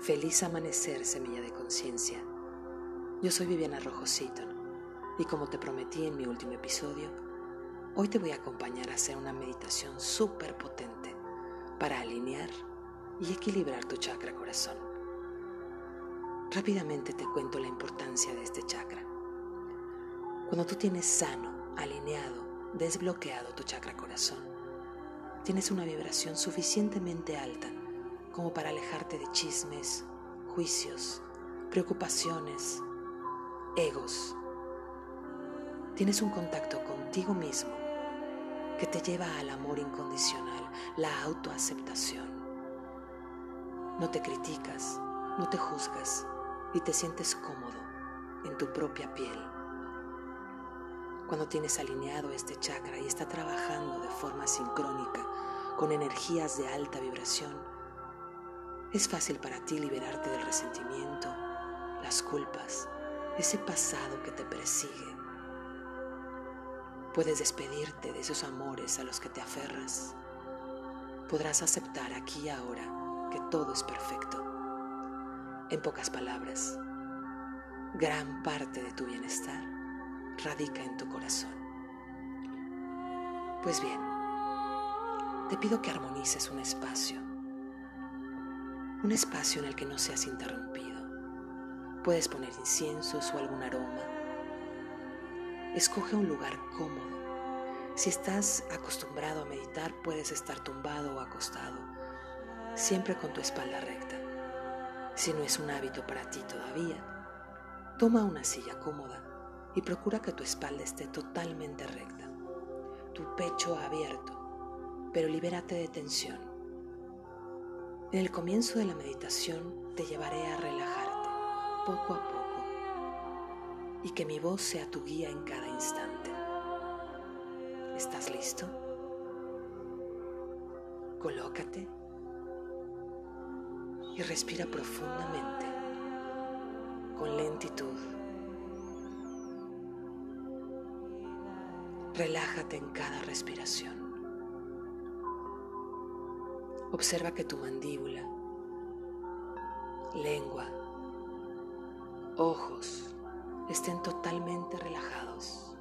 Feliz amanecer, semilla de conciencia. Yo soy Viviana Rojo y como te prometí en mi último episodio, hoy te voy a acompañar a hacer una meditación súper potente para alinear y equilibrar tu chakra corazón. Rápidamente te cuento la importancia de este chakra. Cuando tú tienes sano, alineado, desbloqueado tu chakra corazón, tienes una vibración suficientemente alta como para alejarte de chismes, juicios, preocupaciones, egos. Tienes un contacto contigo mismo que te lleva al amor incondicional, la autoaceptación. No te criticas, no te juzgas y te sientes cómodo en tu propia piel. Cuando tienes alineado este chakra y está trabajando de forma sincrónica con energías de alta vibración, es fácil para ti liberarte del resentimiento, las culpas, ese pasado que te persigue. Puedes despedirte de esos amores a los que te aferras. Podrás aceptar aquí y ahora que todo es perfecto. En pocas palabras, gran parte de tu bienestar radica en tu corazón. Pues bien, te pido que armonices un espacio un espacio en el que no seas interrumpido. Puedes poner inciensos o algún aroma. Escoge un lugar cómodo. Si estás acostumbrado a meditar, puedes estar tumbado o acostado, siempre con tu espalda recta. Si no es un hábito para ti todavía, toma una silla cómoda y procura que tu espalda esté totalmente recta, tu pecho abierto, pero libérate de tensión en el comienzo de la meditación te llevaré a relajarte poco a poco y que mi voz sea tu guía en cada instante. ¿Estás listo? Colócate y respira profundamente, con lentitud. Relájate en cada respiración. Observa que tu mandíbula, lengua, ojos estén totalmente relajados.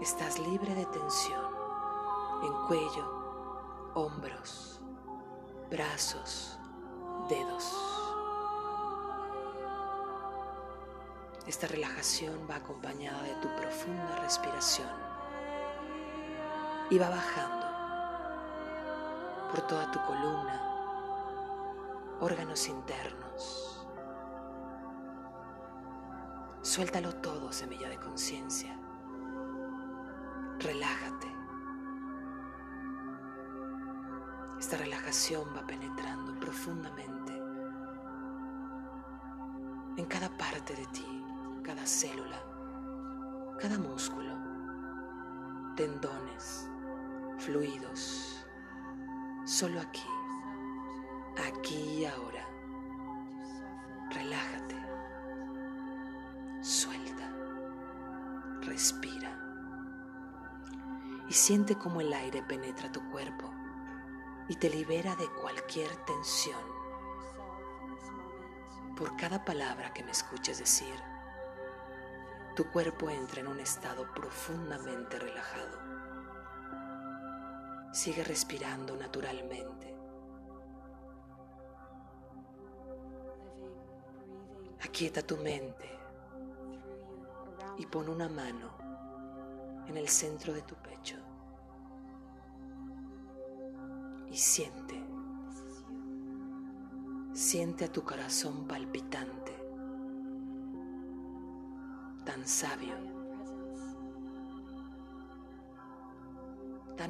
Estás libre de tensión en cuello, hombros, brazos, dedos. Esta relajación va acompañada de tu profunda respiración y va bajando por toda tu columna, órganos internos. Suéltalo todo, semilla de conciencia. Relájate. Esta relajación va penetrando profundamente en cada parte de ti, cada célula, cada músculo, tendones, fluidos solo aquí, aquí y ahora. Relájate, suelta, respira y siente cómo el aire penetra tu cuerpo y te libera de cualquier tensión. Por cada palabra que me escuches decir, tu cuerpo entra en un estado profundamente relajado. Sigue respirando naturalmente. Aquieta tu mente y pon una mano en el centro de tu pecho y siente, siente a tu corazón palpitante, tan sabio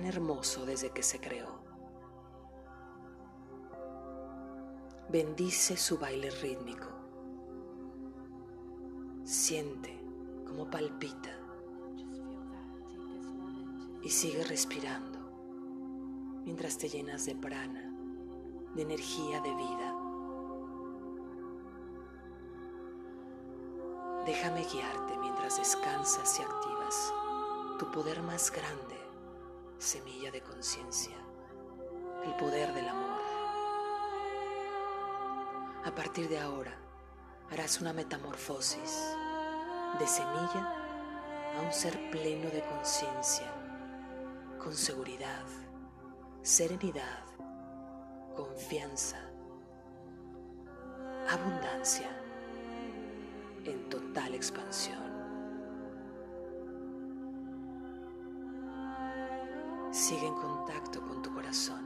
hermoso desde que se creó. Bendice su baile rítmico. Siente cómo palpita y sigue respirando mientras te llenas de prana, de energía de vida. Déjame guiarte mientras descansas y activas tu poder más grande semilla de conciencia, el poder del amor. A partir de ahora harás una metamorfosis de semilla a un ser pleno de conciencia, con seguridad, serenidad, confianza, abundancia, en total expansión. Sigue en contacto con tu corazón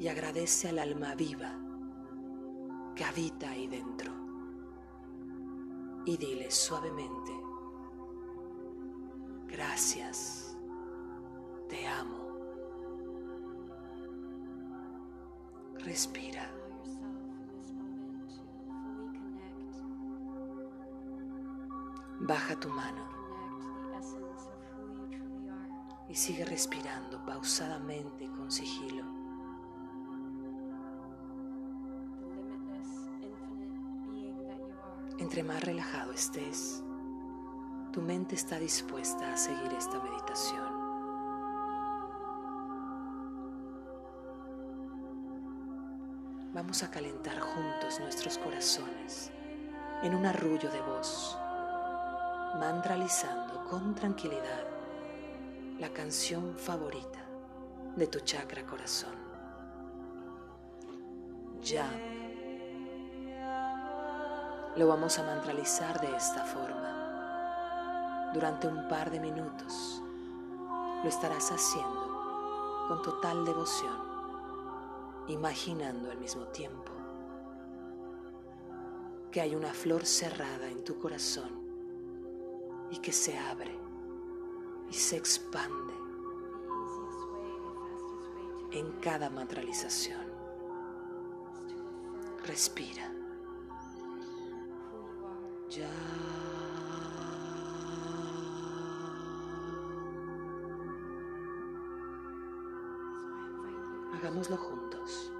y agradece al alma viva que habita ahí dentro. Y dile suavemente, gracias, te amo. Respira. Baja tu mano y sigue respirando pausadamente con sigilo. Entre más relajado estés, tu mente está dispuesta a seguir esta meditación. Vamos a calentar juntos nuestros corazones en un arrullo de voz, mantralizando con tranquilidad la canción favorita de tu chakra corazón. Ya. Lo vamos a mantralizar de esta forma. Durante un par de minutos lo estarás haciendo con total devoción, imaginando al mismo tiempo que hay una flor cerrada en tu corazón y que se abre y se expande en cada mantralización. Respira. Ya. Hagámoslo juntos.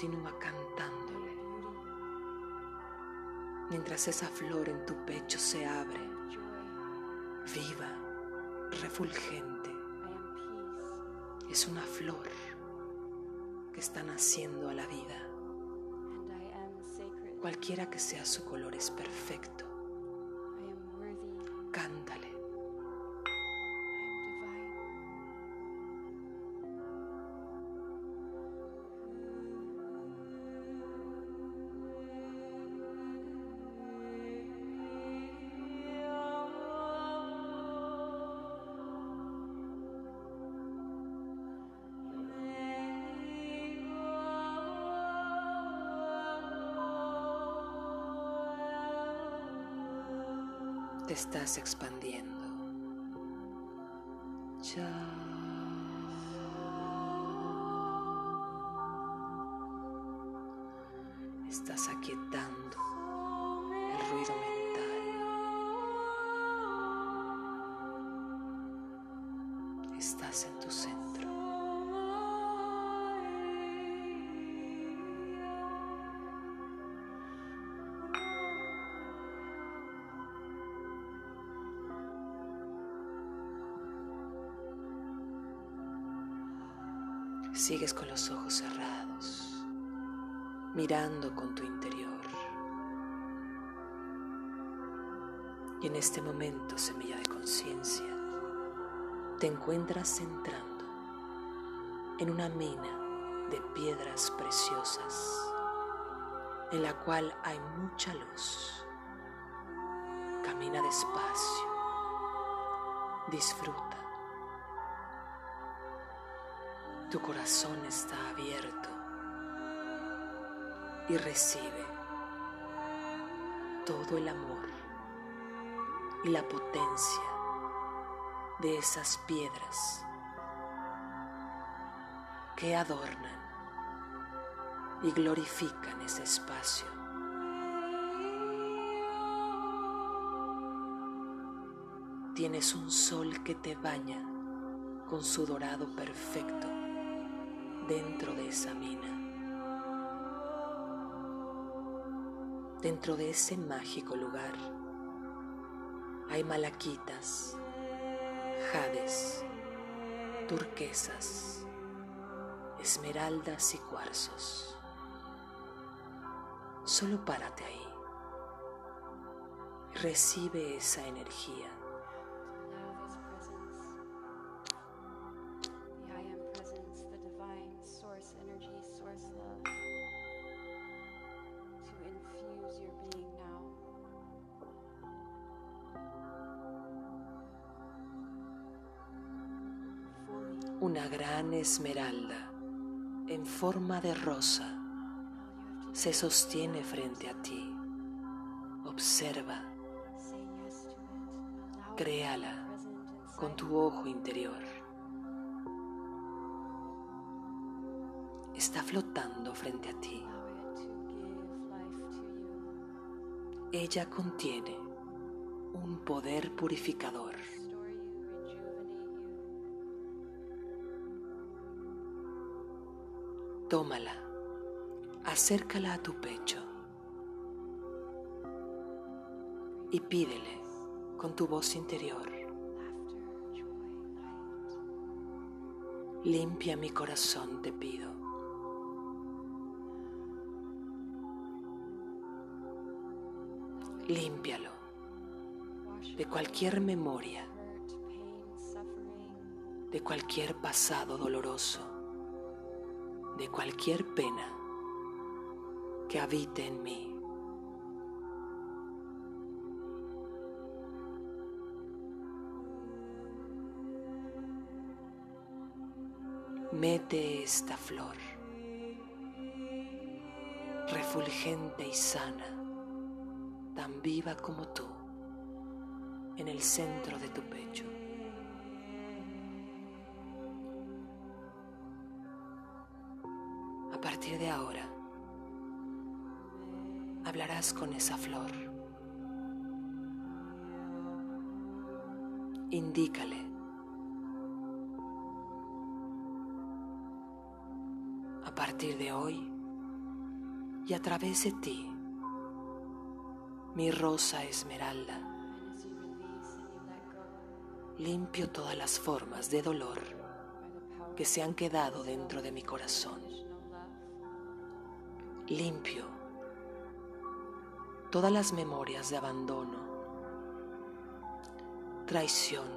Continúa cantándole. Mientras esa flor en tu pecho se abre, viva, refulgente. Es una flor que está naciendo a la vida. Cualquiera que sea su color es perfecto. Cántale. Estás expandiendo. Ya. Estás aquietando el ruido mental. Estás en tu centro. Sigues con los ojos cerrados, mirando con tu interior. Y en este momento, semilla de conciencia, te encuentras entrando en una mina de piedras preciosas, en la cual hay mucha luz. Camina despacio, disfruta Tu corazón está abierto y recibe todo el amor y la potencia de esas piedras que adornan y glorifican ese espacio. Tienes un sol que te baña con su dorado perfecto dentro de esa mina. Dentro de ese mágico lugar hay malaquitas, jades, turquesas, esmeraldas y cuarzos. Solo párate ahí recibe esa energía. Esmeralda en forma de rosa se sostiene frente a ti. Observa, créala con tu ojo interior. Está flotando frente a ti. Ella contiene un poder purificador. Tómala, acércala a tu pecho y pídele con tu voz interior. Limpia mi corazón, te pido. Límpialo de cualquier memoria, de cualquier pasado doloroso de cualquier pena que habite en mí. Mete esta flor, refulgente y sana, tan viva como tú, en el centro de tu pecho. De ahora, hablarás con esa flor. Indícale. A partir de hoy y a través de ti, mi rosa esmeralda, limpio todas las formas de dolor que se han quedado dentro de mi corazón limpio todas las memorias de abandono, traición,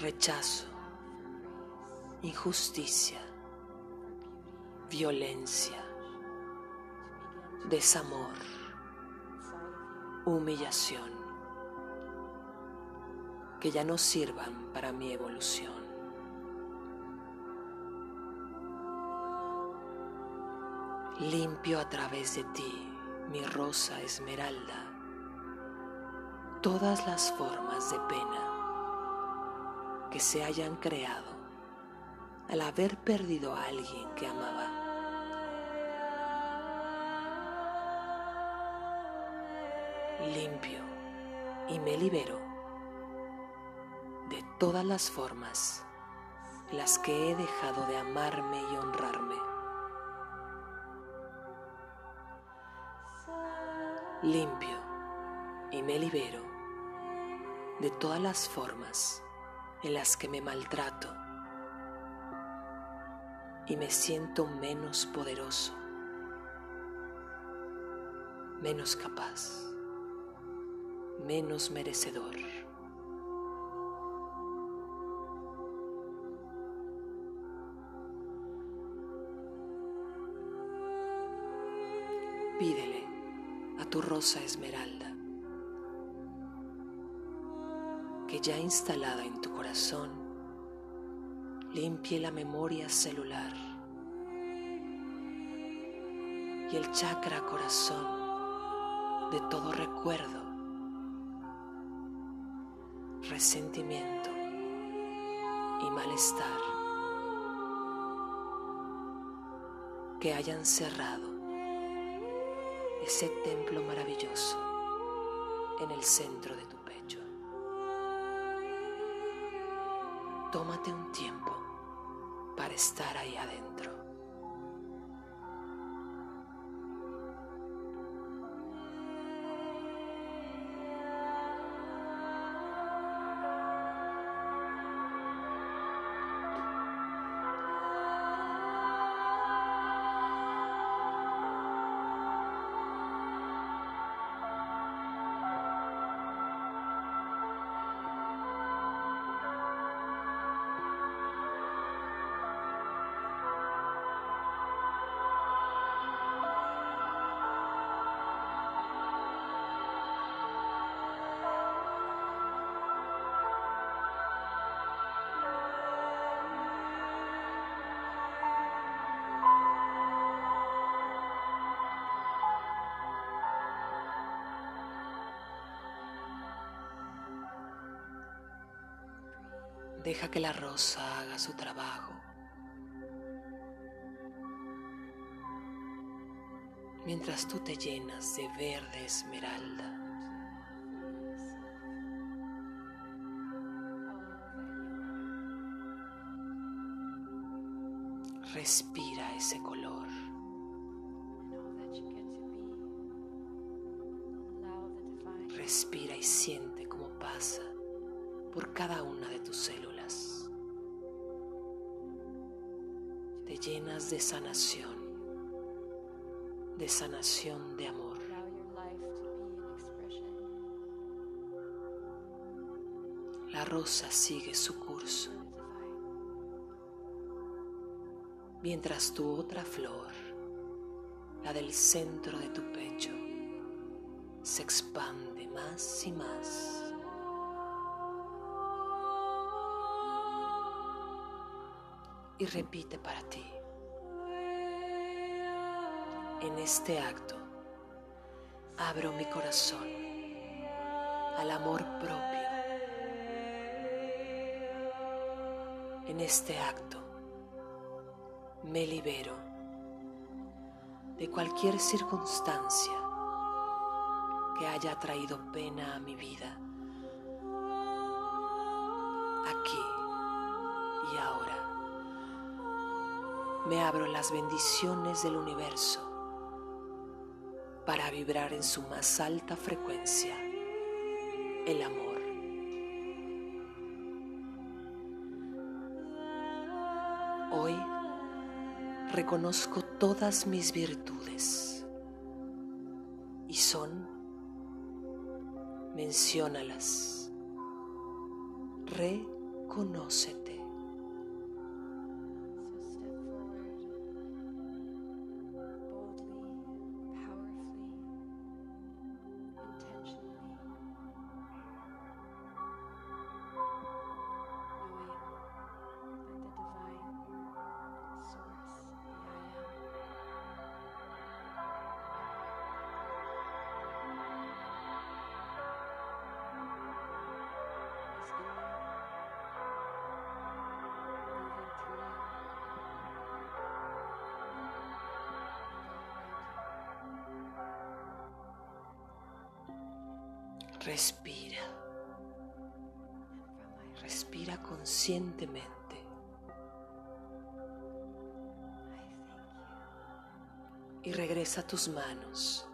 rechazo, injusticia, violencia, desamor, humillación, que ya no sirvan para mi evolución. Limpio a través de ti, mi rosa esmeralda, todas las formas de pena que se hayan creado al haber perdido a alguien que amaba. Limpio y me libero de todas las formas las que he dejado de amarme y honrarme. Limpio y me libero de todas las formas en las que me maltrato y me siento menos poderoso, menos capaz, menos merecedor. Pídele tu rosa esmeralda, que ya instalada en tu corazón, limpie la memoria celular y el chakra corazón de todo recuerdo, resentimiento y malestar que hayan cerrado ese templo maravilloso en el centro de tu pecho. Tómate un tiempo para estar ahí adentro. Deja que la rosa haga su trabajo. Mientras tú te llenas de verde esmeralda. De sanación, de sanación de amor. La rosa sigue su curso, mientras tu otra flor, la del centro de tu pecho, se expande más y más. y repite para ti. En este acto abro mi corazón al amor propio. En este acto me libero de cualquier circunstancia que haya traído pena a mi vida. Aquí y ahora me abro las bendiciones del universo para vibrar en su más alta frecuencia, el amor. Hoy reconozco todas mis virtudes y son, menciónalas, reconócete. Respira. Respira conscientemente. Y regresa tus manos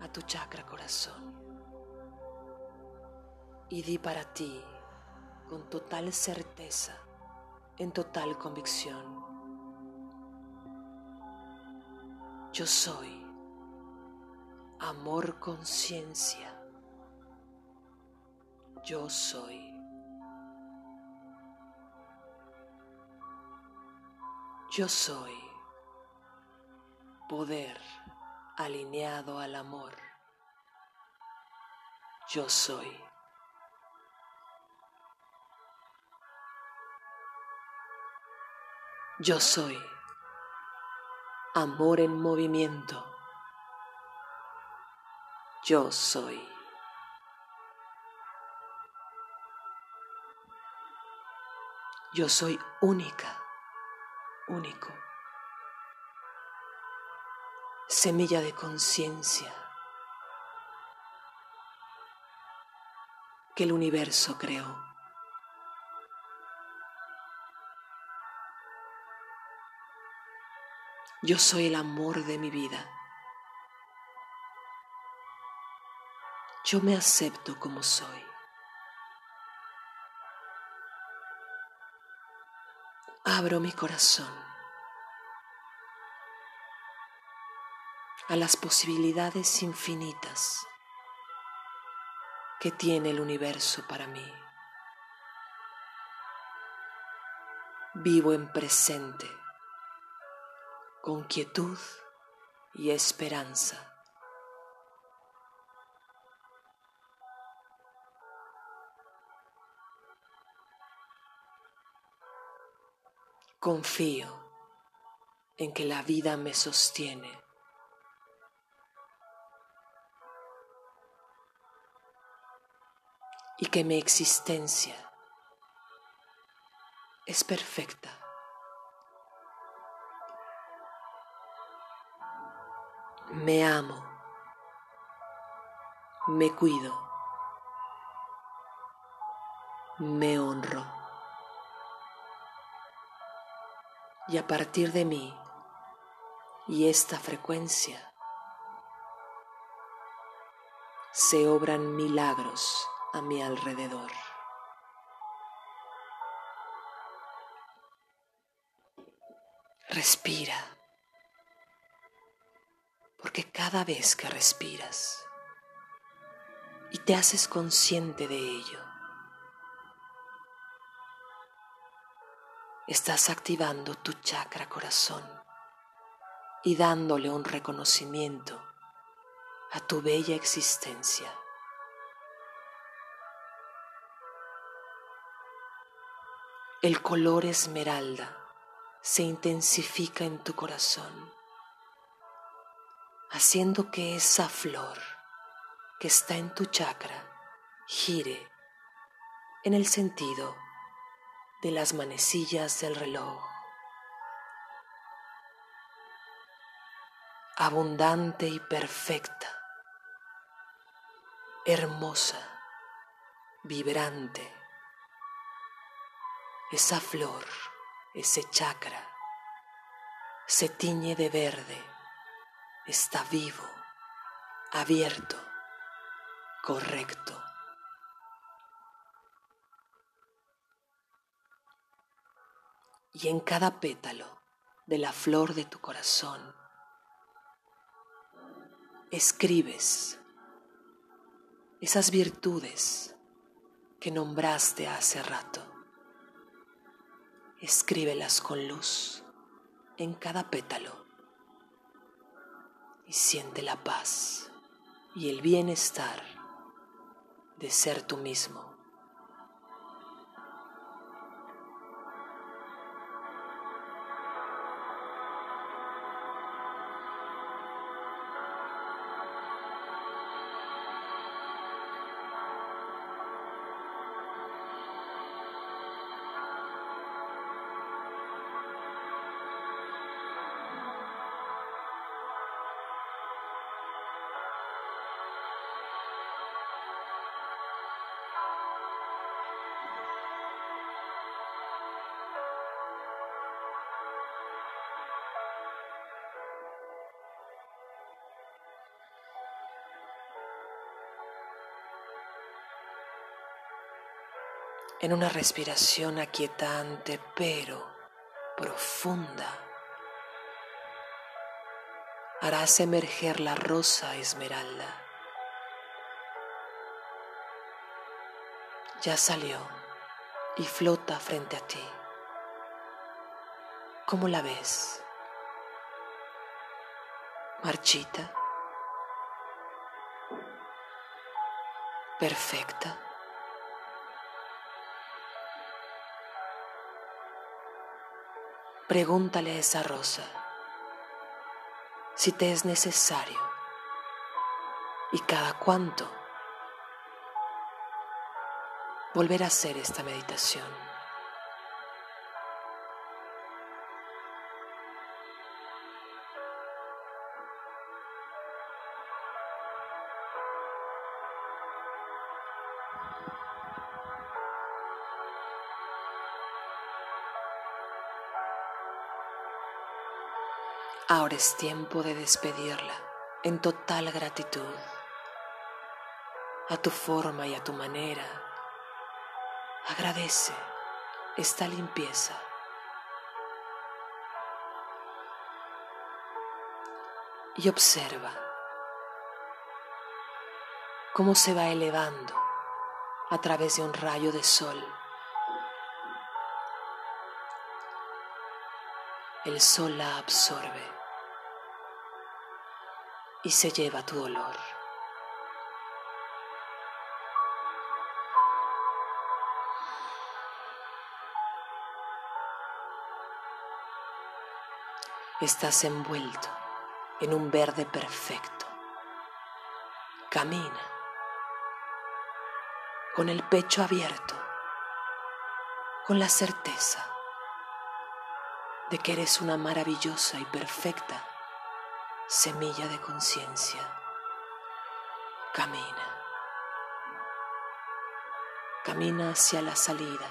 a tu chakra corazón. Y di para ti con total certeza, en total convicción. Yo soy amor conciencia yo soy. Yo soy poder alineado al amor. Yo soy. Yo soy amor en movimiento. yo soy. Yo soy única, único. Semilla de conciencia que el universo creó. Yo soy el amor de mi vida. Yo me acepto como soy. Abro mi corazón a las posibilidades infinitas que tiene el universo para mí. Vivo en presente, con quietud y esperanza. Confío en que la vida me sostiene. Y que mi existencia es perfecta. Me amo, me cuido, me honro. Y a partir de mí y esta frecuencia se obran milagros a mi alrededor. Respira, porque cada vez que respiras y te haces consciente de ello, estás activando tu chakra corazón y dándole un reconocimiento a tu bella existencia. El color esmeralda se intensifica en tu corazón, haciendo que esa flor que está en tu chakra gire en el sentido de las manecillas del reloj. Abundante y perfecta, hermosa, vibrante, esa flor, ese chakra, se tiñe de verde, está vivo, abierto, correcto. Y en cada pétalo de la flor de tu corazón escribes esas virtudes que nombraste hace rato. Escríbelas con luz en cada pétalo y siente la paz y el bienestar de ser tú mismo. En una respiración aquietante pero profunda. Harás emerger la rosa esmeralda. Ya salió y flota frente a ti. ¿Cómo la ves? Marchita. Perfecta. Pregúntale a esa rosa si te es necesario y cada cuánto volver a hacer esta meditación. Ahora es tiempo de despedirla en total gratitud, a tu forma y a tu manera. Agradece esta limpieza. Y observa cómo se va elevando a través de un rayo de sol. El sol la absorbe y se lleva tu dolor. Estás envuelto en un verde perfecto. Camina con el pecho abierto, con la certeza de que eres una maravillosa y perfecta semilla de conciencia. Camina. Camina hacia la salida.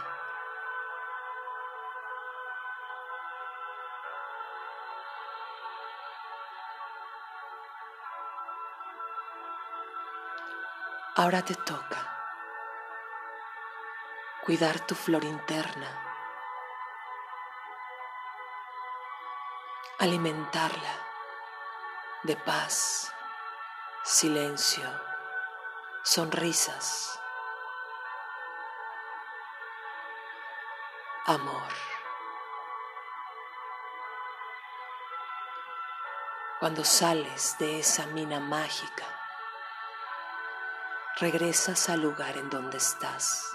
Ahora te toca cuidar tu flor interna, alimentarla de paz, silencio, sonrisas, amor. Cuando sales de esa mina mágica, regresas al lugar en donde estás.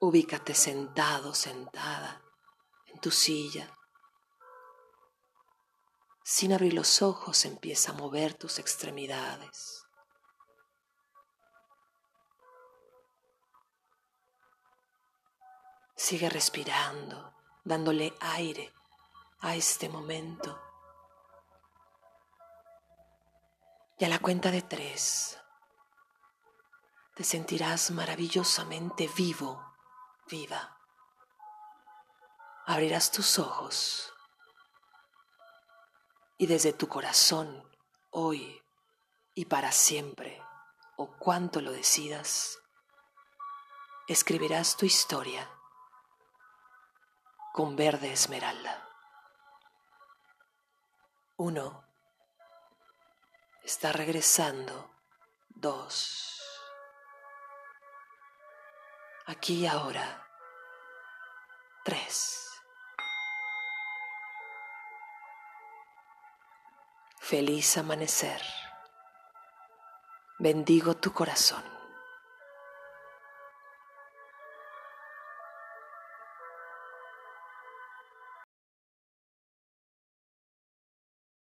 Ubícate sentado, sentada en tu silla. Sin abrir los ojos empieza a mover tus extremidades. Sigue respirando, dándole aire a este momento. Y a la cuenta de tres, te sentirás maravillosamente vivo viva. Abrirás tus ojos y desde tu corazón, hoy y para siempre, o cuanto lo decidas, escribirás tu historia con verde esmeralda. Uno. Está regresando. Dos. Aquí y ahora. Tres. Feliz amanecer. Bendigo tu corazón.